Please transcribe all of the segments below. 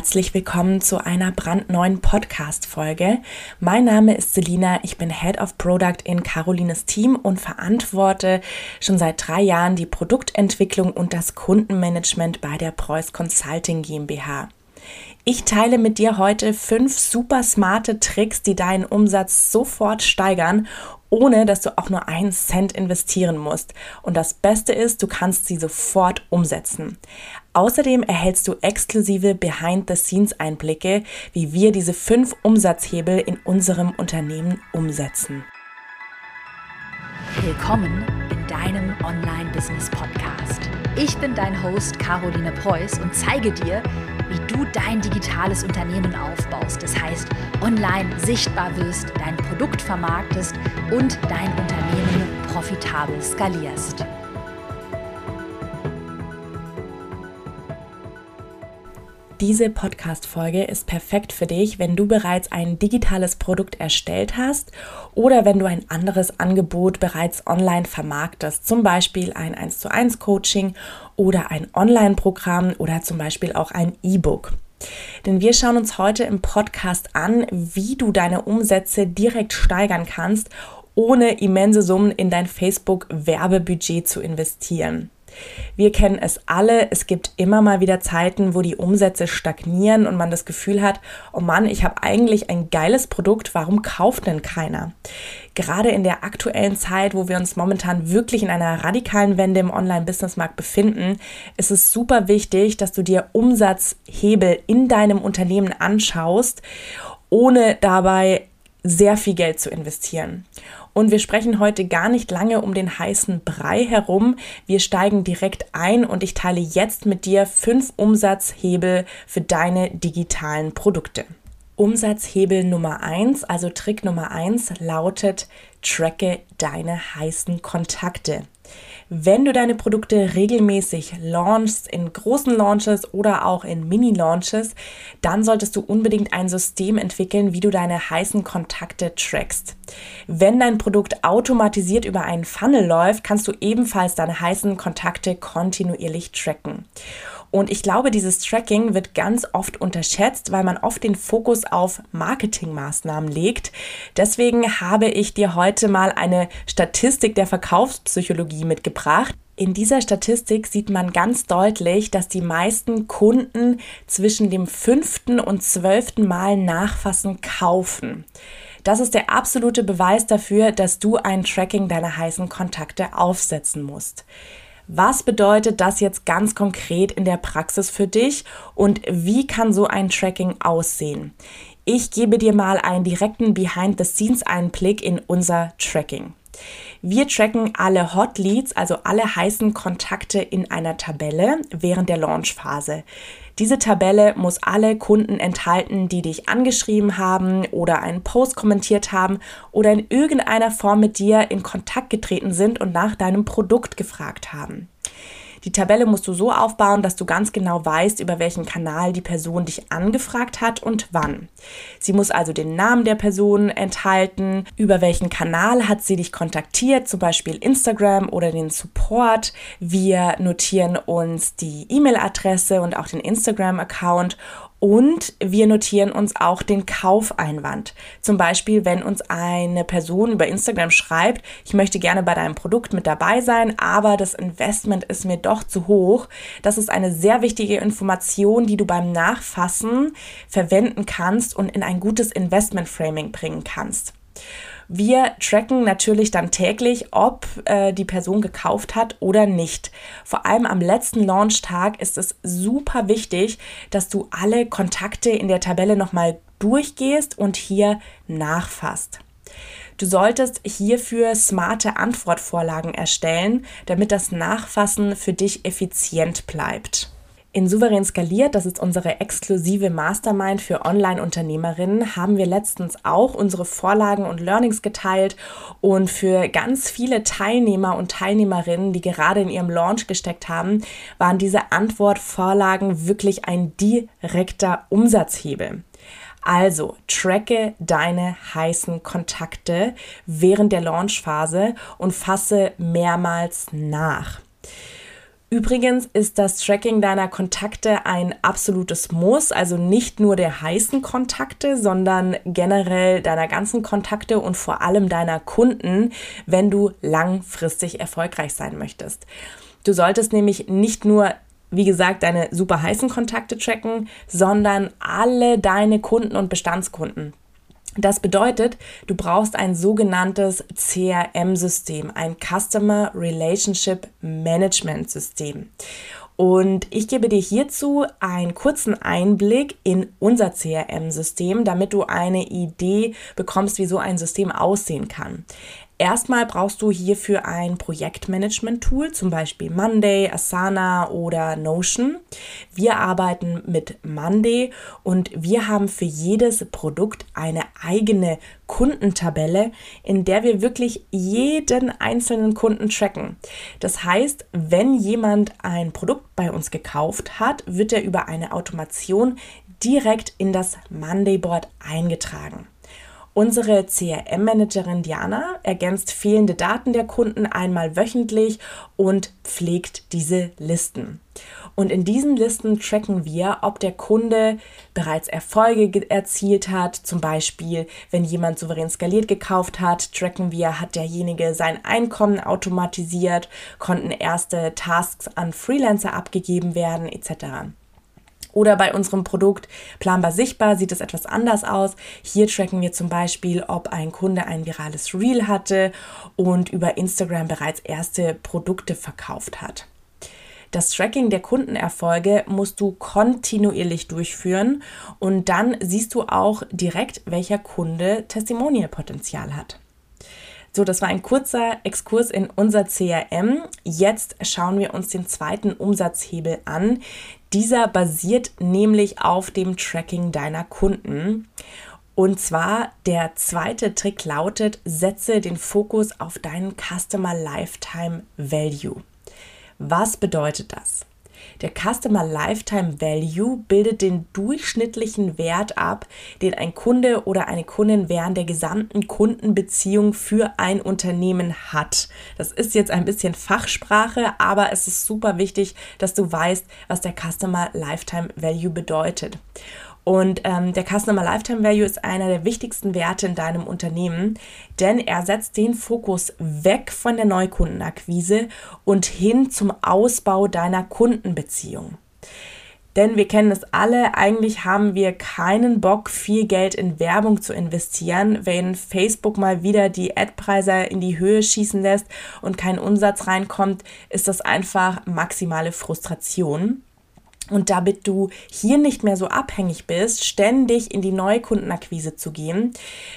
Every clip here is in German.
Herzlich willkommen zu einer brandneuen Podcast-Folge. Mein Name ist Selina, ich bin Head of Product in Carolines Team und verantworte schon seit drei Jahren die Produktentwicklung und das Kundenmanagement bei der Preuß Consulting GmbH. Ich teile mit dir heute fünf super smarte Tricks, die deinen Umsatz sofort steigern ohne dass du auch nur einen Cent investieren musst. Und das Beste ist, du kannst sie sofort umsetzen. Außerdem erhältst du exklusive Behind-the-Scenes-Einblicke, wie wir diese fünf Umsatzhebel in unserem Unternehmen umsetzen. Willkommen in deinem Online-Business-Podcast. Ich bin dein Host Caroline Preuß und zeige dir, dein digitales Unternehmen aufbaust. Das heißt, online sichtbar wirst, dein Produkt vermarktest und dein Unternehmen profitabel skalierst. Diese Podcast-Folge ist perfekt für dich, wenn du bereits ein digitales Produkt erstellt hast oder wenn du ein anderes Angebot bereits online vermarktest, zum Beispiel ein 1 zu 1 Coaching oder ein Online-Programm oder zum Beispiel auch ein E-Book. Denn wir schauen uns heute im Podcast an, wie du deine Umsätze direkt steigern kannst, ohne immense Summen in dein Facebook-Werbebudget zu investieren. Wir kennen es alle, es gibt immer mal wieder Zeiten, wo die Umsätze stagnieren und man das Gefühl hat, oh Mann, ich habe eigentlich ein geiles Produkt, warum kauft denn keiner? Gerade in der aktuellen Zeit, wo wir uns momentan wirklich in einer radikalen Wende im Online-Businessmarkt befinden, ist es super wichtig, dass du dir Umsatzhebel in deinem Unternehmen anschaust, ohne dabei sehr viel Geld zu investieren. Und wir sprechen heute gar nicht lange um den heißen Brei herum. Wir steigen direkt ein und ich teile jetzt mit dir fünf Umsatzhebel für deine digitalen Produkte. Umsatzhebel Nummer eins, also Trick Nummer eins, lautet, tracke deine heißen Kontakte. Wenn du deine Produkte regelmäßig launchst, in großen Launches oder auch in Mini-Launches, dann solltest du unbedingt ein System entwickeln, wie du deine heißen Kontakte trackst. Wenn dein Produkt automatisiert über einen Funnel läuft, kannst du ebenfalls deine heißen Kontakte kontinuierlich tracken. Und ich glaube, dieses Tracking wird ganz oft unterschätzt, weil man oft den Fokus auf Marketingmaßnahmen legt. Deswegen habe ich dir heute mal eine Statistik der Verkaufspsychologie mitgebracht. In dieser Statistik sieht man ganz deutlich, dass die meisten Kunden zwischen dem fünften und zwölften Mal nachfassen kaufen. Das ist der absolute Beweis dafür, dass du ein Tracking deiner heißen Kontakte aufsetzen musst. Was bedeutet das jetzt ganz konkret in der Praxis für dich und wie kann so ein Tracking aussehen? Ich gebe dir mal einen direkten Behind-the-Scenes-Einblick in unser Tracking. Wir tracken alle Hot Leads, also alle heißen Kontakte in einer Tabelle während der Launchphase. Diese Tabelle muss alle Kunden enthalten, die dich angeschrieben haben oder einen Post kommentiert haben oder in irgendeiner Form mit dir in Kontakt getreten sind und nach deinem Produkt gefragt haben. Die Tabelle musst du so aufbauen, dass du ganz genau weißt, über welchen Kanal die Person dich angefragt hat und wann. Sie muss also den Namen der Person enthalten, über welchen Kanal hat sie dich kontaktiert, zum Beispiel Instagram oder den Support. Wir notieren uns die E-Mail-Adresse und auch den Instagram-Account und wir notieren uns auch den Kaufeinwand. Zum Beispiel, wenn uns eine Person über Instagram schreibt, ich möchte gerne bei deinem Produkt mit dabei sein, aber das Investment ist mir doch zu hoch. Das ist eine sehr wichtige Information, die du beim Nachfassen verwenden kannst und in ein gutes Investment Framing bringen kannst. Wir tracken natürlich dann täglich, ob äh, die Person gekauft hat oder nicht. Vor allem am letzten Launchtag ist es super wichtig, dass du alle Kontakte in der Tabelle nochmal durchgehst und hier nachfasst. Du solltest hierfür smarte Antwortvorlagen erstellen, damit das Nachfassen für dich effizient bleibt. In Souverän skaliert, das ist unsere exklusive Mastermind für Online-Unternehmerinnen, haben wir letztens auch unsere Vorlagen und Learnings geteilt und für ganz viele Teilnehmer und Teilnehmerinnen, die gerade in ihrem Launch gesteckt haben, waren diese Antwortvorlagen wirklich ein direkter Umsatzhebel. Also tracke deine heißen Kontakte während der Launchphase und fasse mehrmals nach. Übrigens ist das Tracking deiner Kontakte ein absolutes Muss, also nicht nur der heißen Kontakte, sondern generell deiner ganzen Kontakte und vor allem deiner Kunden, wenn du langfristig erfolgreich sein möchtest. Du solltest nämlich nicht nur wie gesagt, deine super heißen Kontakte tracken, sondern alle deine Kunden und Bestandskunden. Das bedeutet, du brauchst ein sogenanntes CRM-System, ein Customer Relationship Management System. Und ich gebe dir hierzu einen kurzen Einblick in unser CRM-System, damit du eine Idee bekommst, wie so ein System aussehen kann. Erstmal brauchst du hierfür ein Projektmanagement-Tool, zum Beispiel Monday, Asana oder Notion. Wir arbeiten mit Monday und wir haben für jedes Produkt eine eigene Kundentabelle, in der wir wirklich jeden einzelnen Kunden tracken. Das heißt, wenn jemand ein Produkt bei uns gekauft hat, wird er über eine Automation direkt in das Monday Board eingetragen. Unsere CRM-Managerin Diana ergänzt fehlende Daten der Kunden einmal wöchentlich und pflegt diese Listen. Und in diesen Listen tracken wir, ob der Kunde bereits Erfolge erzielt hat. Zum Beispiel, wenn jemand souverän skaliert gekauft hat, tracken wir, hat derjenige sein Einkommen automatisiert, konnten erste Tasks an Freelancer abgegeben werden, etc. Oder bei unserem Produkt Planbar Sichtbar sieht es etwas anders aus. Hier tracken wir zum Beispiel, ob ein Kunde ein virales Reel hatte und über Instagram bereits erste Produkte verkauft hat. Das Tracking der Kundenerfolge musst du kontinuierlich durchführen und dann siehst du auch direkt, welcher Kunde Testimonial-Potenzial hat. So, das war ein kurzer Exkurs in unser CRM. Jetzt schauen wir uns den zweiten Umsatzhebel an. Dieser basiert nämlich auf dem Tracking deiner Kunden. Und zwar der zweite Trick lautet, setze den Fokus auf deinen Customer Lifetime Value. Was bedeutet das? Der Customer Lifetime Value bildet den durchschnittlichen Wert ab, den ein Kunde oder eine Kundin während der gesamten Kundenbeziehung für ein Unternehmen hat. Das ist jetzt ein bisschen Fachsprache, aber es ist super wichtig, dass du weißt, was der Customer Lifetime Value bedeutet. Und ähm, der Customer Lifetime Value ist einer der wichtigsten Werte in deinem Unternehmen, denn er setzt den Fokus weg von der Neukundenakquise und hin zum Ausbau deiner Kundenbeziehung. Denn wir kennen es alle, eigentlich haben wir keinen Bock, viel Geld in Werbung zu investieren. Wenn Facebook mal wieder die Ad-Preise in die Höhe schießen lässt und kein Umsatz reinkommt, ist das einfach maximale Frustration. Und damit du hier nicht mehr so abhängig bist, ständig in die Neukundenakquise zu gehen,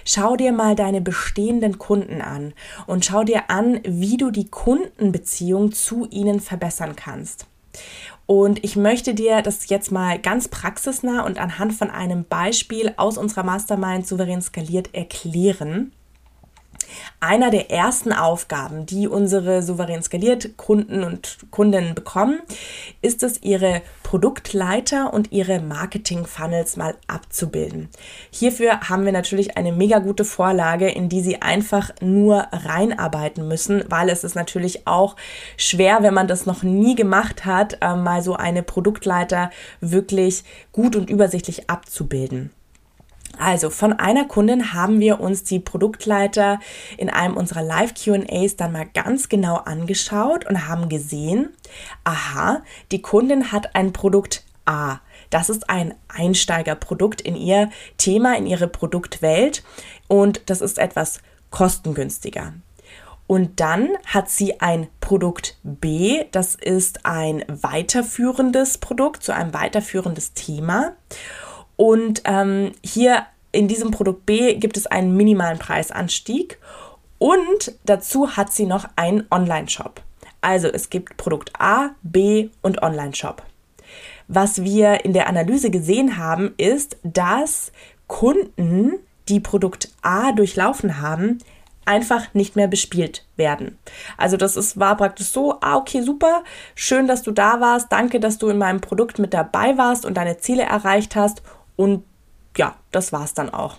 schau dir mal deine bestehenden Kunden an und schau dir an, wie du die Kundenbeziehung zu ihnen verbessern kannst. Und ich möchte dir das jetzt mal ganz praxisnah und anhand von einem Beispiel aus unserer Mastermind souverän skaliert erklären. Einer der ersten Aufgaben, die unsere souverän skaliert Kunden und Kundinnen bekommen, ist es, ihre Produktleiter und ihre Marketing-Funnels mal abzubilden. Hierfür haben wir natürlich eine mega gute Vorlage, in die sie einfach nur reinarbeiten müssen, weil es ist natürlich auch schwer, wenn man das noch nie gemacht hat, äh, mal so eine Produktleiter wirklich gut und übersichtlich abzubilden. Also von einer Kundin haben wir uns die Produktleiter in einem unserer Live-QAs dann mal ganz genau angeschaut und haben gesehen, aha, die Kundin hat ein Produkt A. Das ist ein Einsteigerprodukt in ihr Thema, in ihre Produktwelt und das ist etwas kostengünstiger. Und dann hat sie ein Produkt B, das ist ein weiterführendes Produkt zu einem weiterführendes Thema. Und ähm, hier in diesem Produkt B gibt es einen minimalen Preisanstieg und dazu hat sie noch einen Online-Shop. Also es gibt Produkt A, B und Online-Shop. Was wir in der Analyse gesehen haben, ist, dass Kunden, die Produkt A durchlaufen haben, einfach nicht mehr bespielt werden. Also das ist, war praktisch so, ah, okay, super, schön, dass du da warst, danke, dass du in meinem Produkt mit dabei warst und deine Ziele erreicht hast und ja, das war es dann auch.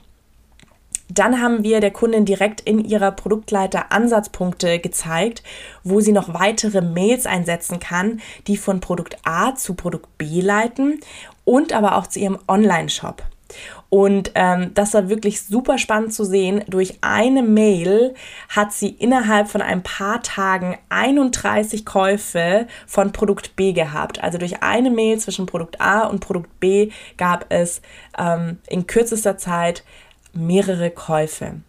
Dann haben wir der Kundin direkt in ihrer Produktleiter Ansatzpunkte gezeigt, wo sie noch weitere Mails einsetzen kann, die von Produkt A zu Produkt B leiten und aber auch zu ihrem Online-Shop. Und ähm, das war wirklich super spannend zu sehen. Durch eine Mail hat sie innerhalb von ein paar Tagen 31 Käufe von Produkt B gehabt. Also durch eine Mail zwischen Produkt A und Produkt B gab es ähm, in kürzester Zeit mehrere Käufe.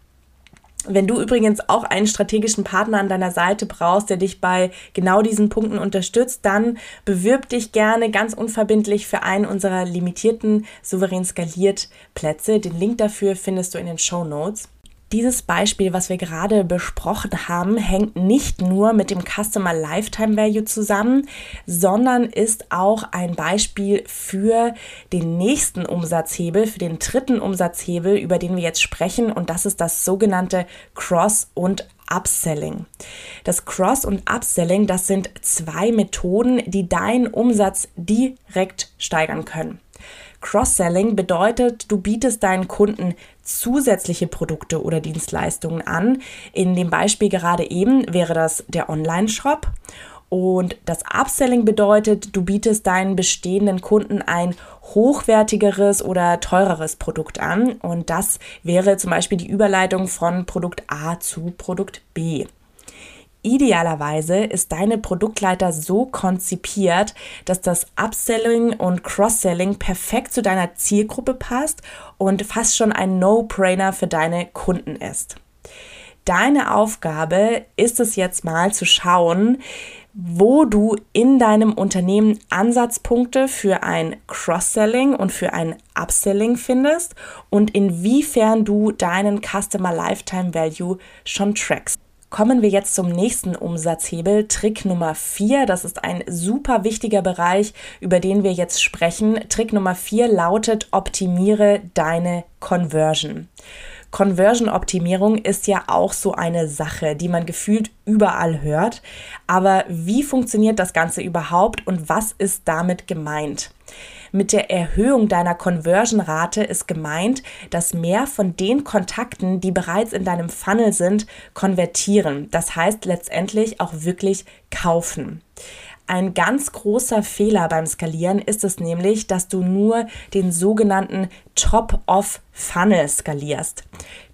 Wenn du übrigens auch einen strategischen Partner an deiner Seite brauchst, der dich bei genau diesen Punkten unterstützt, dann bewirb dich gerne ganz unverbindlich für einen unserer limitierten souverän skaliert Plätze. Den Link dafür findest du in den Show Notes. Dieses Beispiel, was wir gerade besprochen haben, hängt nicht nur mit dem Customer Lifetime Value zusammen, sondern ist auch ein Beispiel für den nächsten Umsatzhebel, für den dritten Umsatzhebel, über den wir jetzt sprechen. Und das ist das sogenannte Cross- und Upselling. Das Cross- und Upselling, das sind zwei Methoden, die deinen Umsatz direkt steigern können. Cross-Selling bedeutet, du bietest deinen Kunden zusätzliche Produkte oder Dienstleistungen an. In dem Beispiel gerade eben wäre das der Online-Shop. Und das Upselling bedeutet, du bietest deinen bestehenden Kunden ein hochwertigeres oder teureres Produkt an. Und das wäre zum Beispiel die Überleitung von Produkt A zu Produkt B. Idealerweise ist deine Produktleiter so konzipiert, dass das Upselling und Cross-Selling perfekt zu deiner Zielgruppe passt und fast schon ein No-Brainer für deine Kunden ist. Deine Aufgabe ist es jetzt mal zu schauen, wo du in deinem Unternehmen Ansatzpunkte für ein Cross-Selling und für ein Upselling findest und inwiefern du deinen Customer Lifetime Value schon trackst. Kommen wir jetzt zum nächsten Umsatzhebel, Trick Nummer 4. Das ist ein super wichtiger Bereich, über den wir jetzt sprechen. Trick Nummer 4 lautet, optimiere deine Conversion. Conversion-Optimierung ist ja auch so eine Sache, die man gefühlt überall hört. Aber wie funktioniert das Ganze überhaupt und was ist damit gemeint? Mit der Erhöhung deiner Conversion-Rate ist gemeint, dass mehr von den Kontakten, die bereits in deinem Funnel sind, konvertieren. Das heißt letztendlich auch wirklich kaufen. Ein ganz großer Fehler beim Skalieren ist es nämlich, dass du nur den sogenannten Top-of-Funnel skalierst.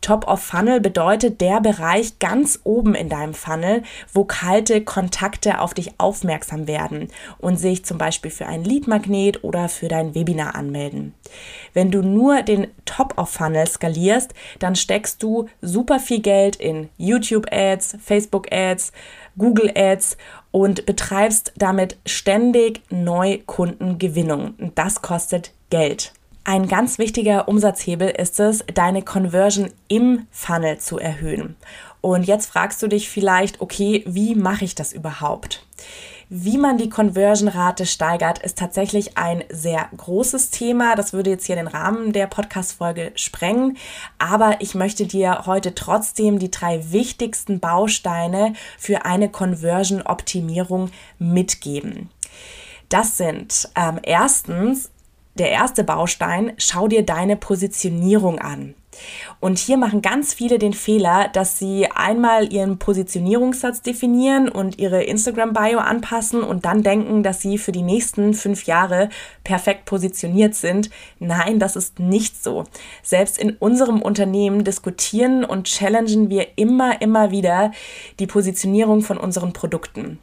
Top-of-Funnel bedeutet der Bereich ganz oben in deinem Funnel, wo kalte Kontakte auf dich aufmerksam werden und sich zum Beispiel für ein Lead-Magnet oder für dein Webinar anmelden. Wenn du nur den Top-of-Funnel skalierst, dann steckst du super viel Geld in YouTube-Ads, Facebook-Ads, Google Ads und betreibst damit ständig Neukundengewinnung. Und das kostet Geld. Ein ganz wichtiger Umsatzhebel ist es, deine Conversion im Funnel zu erhöhen. Und jetzt fragst du dich vielleicht, okay, wie mache ich das überhaupt? Wie man die Conversion-Rate steigert, ist tatsächlich ein sehr großes Thema. Das würde jetzt hier den Rahmen der Podcast-Folge sprengen. Aber ich möchte dir heute trotzdem die drei wichtigsten Bausteine für eine Conversion-Optimierung mitgeben. Das sind ähm, erstens der erste Baustein, schau dir deine Positionierung an. Und hier machen ganz viele den Fehler, dass sie einmal ihren Positionierungssatz definieren und ihre Instagram-Bio anpassen und dann denken, dass sie für die nächsten fünf Jahre perfekt positioniert sind. Nein, das ist nicht so. Selbst in unserem Unternehmen diskutieren und challengen wir immer, immer wieder die Positionierung von unseren Produkten.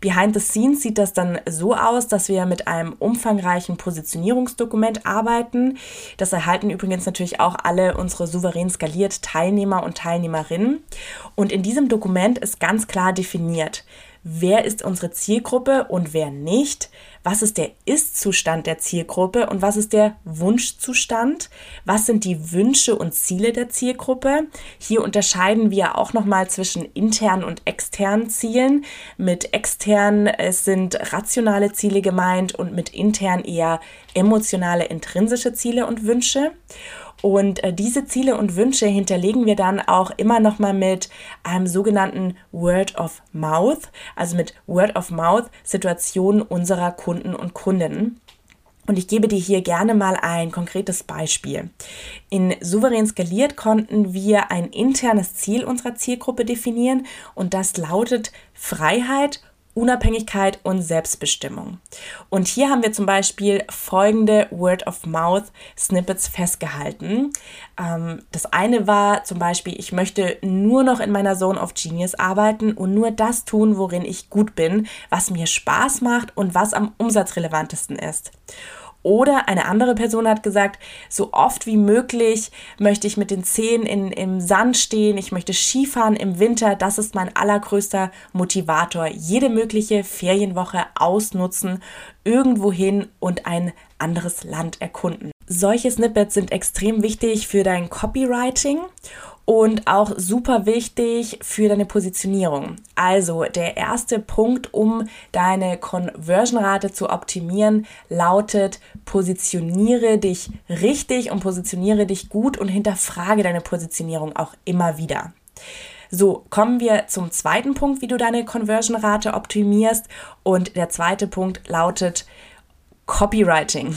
Behind the scenes sieht das dann so aus, dass wir mit einem umfangreichen Positionierungsdokument arbeiten. Das erhalten übrigens natürlich auch alle unsere souverän skaliert Teilnehmer und Teilnehmerinnen. Und in diesem Dokument ist ganz klar definiert, wer ist unsere Zielgruppe und wer nicht, was ist der Ist-Zustand der Zielgruppe und was ist der Wunschzustand, was sind die Wünsche und Ziele der Zielgruppe. Hier unterscheiden wir auch nochmal zwischen internen und externen Zielen. Mit externen es sind rationale Ziele gemeint und mit intern eher emotionale, intrinsische Ziele und Wünsche. Und äh, diese Ziele und Wünsche hinterlegen wir dann auch immer noch mal mit einem sogenannten Word of Mouth, also mit Word of Mouth Situationen unserer Kunden und Kundinnen. Und ich gebe dir hier gerne mal ein konkretes Beispiel. In Souverän skaliert konnten wir ein internes Ziel unserer Zielgruppe definieren und das lautet Freiheit Unabhängigkeit und Selbstbestimmung. Und hier haben wir zum Beispiel folgende Word-of-Mouth-Snippets festgehalten. Ähm, das eine war zum Beispiel, ich möchte nur noch in meiner Zone of Genius arbeiten und nur das tun, worin ich gut bin, was mir Spaß macht und was am umsatzrelevantesten ist. Oder eine andere Person hat gesagt, so oft wie möglich möchte ich mit den Zehen in, im Sand stehen, ich möchte Skifahren im Winter, das ist mein allergrößter Motivator. Jede mögliche Ferienwoche ausnutzen, irgendwo hin und ein anderes Land erkunden. Solche Snippets sind extrem wichtig für dein Copywriting und auch super wichtig für deine Positionierung. Also der erste Punkt, um deine Conversion-Rate zu optimieren, lautet, positioniere dich richtig und positioniere dich gut und hinterfrage deine Positionierung auch immer wieder. So, kommen wir zum zweiten Punkt, wie du deine Conversion-Rate optimierst. Und der zweite Punkt lautet Copywriting.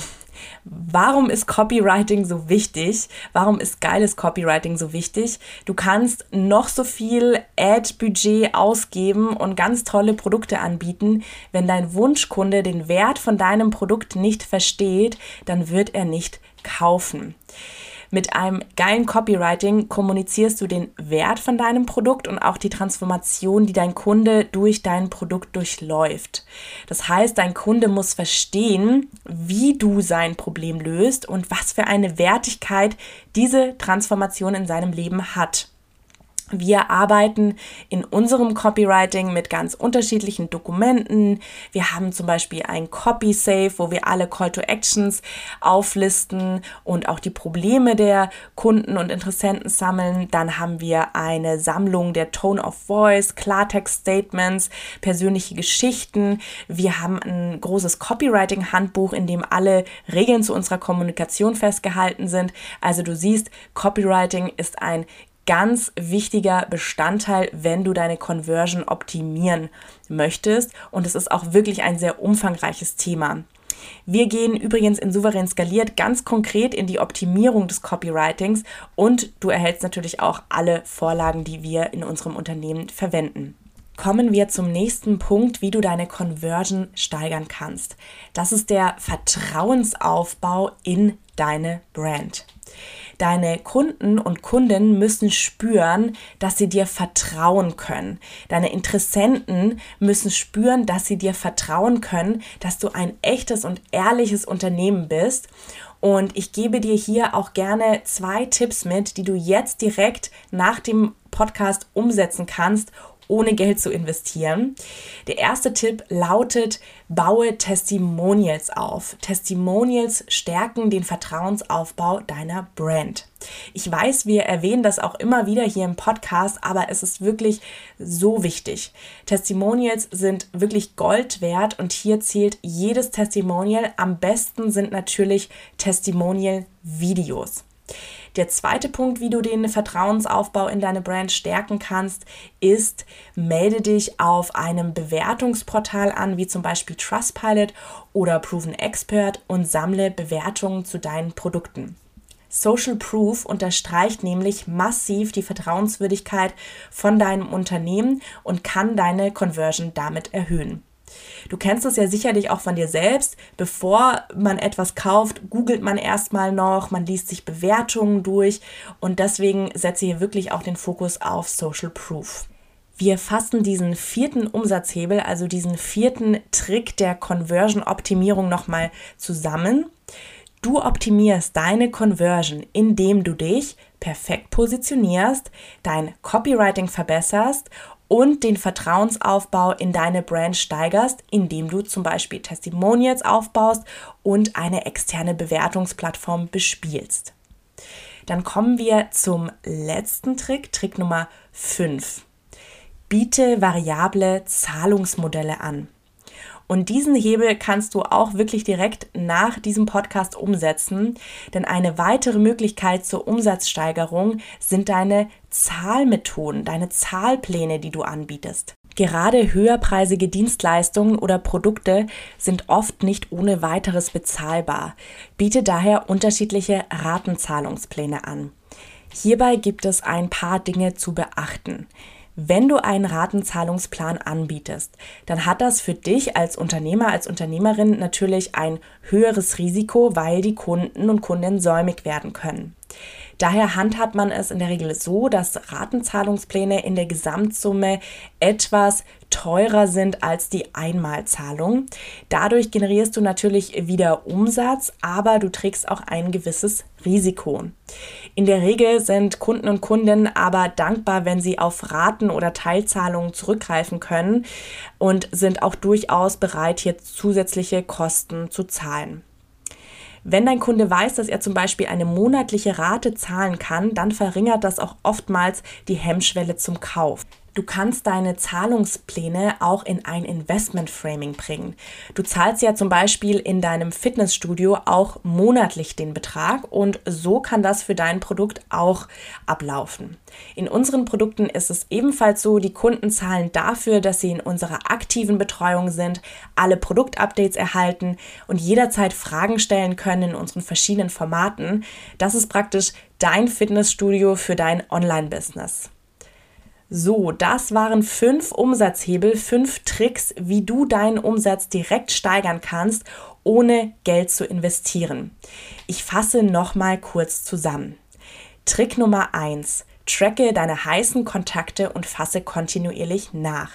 Warum ist Copywriting so wichtig? Warum ist geiles Copywriting so wichtig? Du kannst noch so viel Ad-Budget ausgeben und ganz tolle Produkte anbieten. Wenn dein Wunschkunde den Wert von deinem Produkt nicht versteht, dann wird er nicht kaufen. Mit einem geilen Copywriting kommunizierst du den Wert von deinem Produkt und auch die Transformation, die dein Kunde durch dein Produkt durchläuft. Das heißt, dein Kunde muss verstehen, wie du sein Problem löst und was für eine Wertigkeit diese Transformation in seinem Leben hat. Wir arbeiten in unserem Copywriting mit ganz unterschiedlichen Dokumenten. Wir haben zum Beispiel ein Copy Safe, wo wir alle Call to Actions auflisten und auch die Probleme der Kunden und Interessenten sammeln. Dann haben wir eine Sammlung der Tone of Voice, Klartext Statements, persönliche Geschichten. Wir haben ein großes Copywriting Handbuch, in dem alle Regeln zu unserer Kommunikation festgehalten sind. Also du siehst, Copywriting ist ein ganz wichtiger Bestandteil, wenn du deine Conversion optimieren möchtest. Und es ist auch wirklich ein sehr umfangreiches Thema. Wir gehen übrigens in Souverän skaliert ganz konkret in die Optimierung des Copywritings und du erhältst natürlich auch alle Vorlagen, die wir in unserem Unternehmen verwenden. Kommen wir zum nächsten Punkt, wie du deine Conversion steigern kannst. Das ist der Vertrauensaufbau in deine Brand. Deine Kunden und Kunden müssen spüren, dass sie dir vertrauen können. Deine Interessenten müssen spüren, dass sie dir vertrauen können, dass du ein echtes und ehrliches Unternehmen bist. Und ich gebe dir hier auch gerne zwei Tipps mit, die du jetzt direkt nach dem Podcast umsetzen kannst, ohne Geld zu investieren. Der erste Tipp lautet, baue Testimonials auf. Testimonials stärken den Vertrauensaufbau deiner Brand. Ich weiß, wir erwähnen das auch immer wieder hier im Podcast, aber es ist wirklich so wichtig. Testimonials sind wirklich Gold wert und hier zählt jedes Testimonial. Am besten sind natürlich Testimonial-Videos. Der zweite Punkt, wie du den Vertrauensaufbau in deine Brand stärken kannst, ist, melde dich auf einem Bewertungsportal an, wie zum Beispiel Trustpilot oder Proven Expert und sammle Bewertungen zu deinen Produkten. Social Proof unterstreicht nämlich massiv die Vertrauenswürdigkeit von deinem Unternehmen und kann deine Conversion damit erhöhen. Du kennst es ja sicherlich auch von dir selbst. Bevor man etwas kauft, googelt man erstmal noch, man liest sich Bewertungen durch und deswegen setze hier wirklich auch den Fokus auf Social Proof. Wir fassen diesen vierten Umsatzhebel, also diesen vierten Trick der Conversion-Optimierung nochmal zusammen. Du optimierst deine Conversion, indem du dich perfekt positionierst, dein Copywriting verbesserst und den Vertrauensaufbau in deine Brand steigerst, indem du zum Beispiel Testimonials aufbaust und eine externe Bewertungsplattform bespielst. Dann kommen wir zum letzten Trick, Trick Nummer 5. Biete variable Zahlungsmodelle an. Und diesen Hebel kannst du auch wirklich direkt nach diesem Podcast umsetzen, denn eine weitere Möglichkeit zur Umsatzsteigerung sind deine Zahlmethoden, deine Zahlpläne, die du anbietest. Gerade höherpreisige Dienstleistungen oder Produkte sind oft nicht ohne weiteres bezahlbar. Biete daher unterschiedliche Ratenzahlungspläne an. Hierbei gibt es ein paar Dinge zu beachten. Wenn du einen Ratenzahlungsplan anbietest, dann hat das für dich als Unternehmer, als Unternehmerin natürlich ein höheres Risiko, weil die Kunden und Kundinnen säumig werden können. Daher handhabt man es in der Regel so, dass Ratenzahlungspläne in der Gesamtsumme etwas teurer sind als die Einmalzahlung. Dadurch generierst du natürlich wieder Umsatz, aber du trägst auch ein gewisses Risiko. In der Regel sind Kunden und Kundinnen aber dankbar, wenn sie auf Raten oder Teilzahlungen zurückgreifen können und sind auch durchaus bereit, hier zusätzliche Kosten zu zahlen. Wenn dein Kunde weiß, dass er zum Beispiel eine monatliche Rate zahlen kann, dann verringert das auch oftmals die Hemmschwelle zum Kauf. Du kannst deine Zahlungspläne auch in ein Investment Framing bringen. Du zahlst ja zum Beispiel in deinem Fitnessstudio auch monatlich den Betrag und so kann das für dein Produkt auch ablaufen. In unseren Produkten ist es ebenfalls so, die Kunden zahlen dafür, dass sie in unserer aktiven Betreuung sind, alle Produktupdates erhalten und jederzeit Fragen stellen können in unseren verschiedenen Formaten. Das ist praktisch dein Fitnessstudio für dein Online-Business. So, das waren fünf Umsatzhebel, fünf Tricks, wie du deinen Umsatz direkt steigern kannst, ohne Geld zu investieren. Ich fasse nochmal kurz zusammen. Trick Nummer eins: Tracke deine heißen Kontakte und fasse kontinuierlich nach.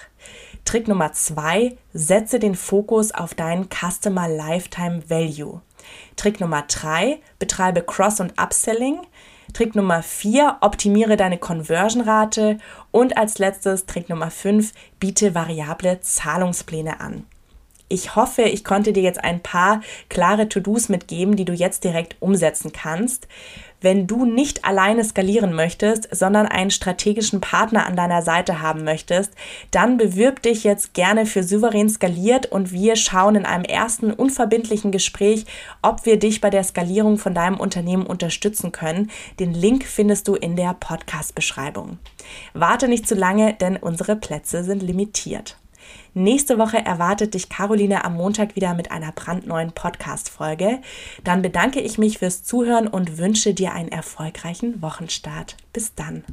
Trick Nummer zwei: Setze den Fokus auf deinen Customer Lifetime Value. Trick Nummer drei: Betreibe Cross- und Upselling. Trick Nummer 4, optimiere deine Conversion-Rate. Und als letztes, Trick Nummer 5, biete variable Zahlungspläne an. Ich hoffe, ich konnte dir jetzt ein paar klare To-Dos mitgeben, die du jetzt direkt umsetzen kannst. Wenn du nicht alleine skalieren möchtest, sondern einen strategischen Partner an deiner Seite haben möchtest, dann bewirb dich jetzt gerne für souverän skaliert und wir schauen in einem ersten unverbindlichen Gespräch, ob wir dich bei der Skalierung von deinem Unternehmen unterstützen können. Den Link findest du in der Podcast-Beschreibung. Warte nicht zu lange, denn unsere Plätze sind limitiert. Nächste Woche erwartet dich Caroline am Montag wieder mit einer brandneuen Podcast-Folge. Dann bedanke ich mich fürs Zuhören und wünsche dir einen erfolgreichen Wochenstart. Bis dann.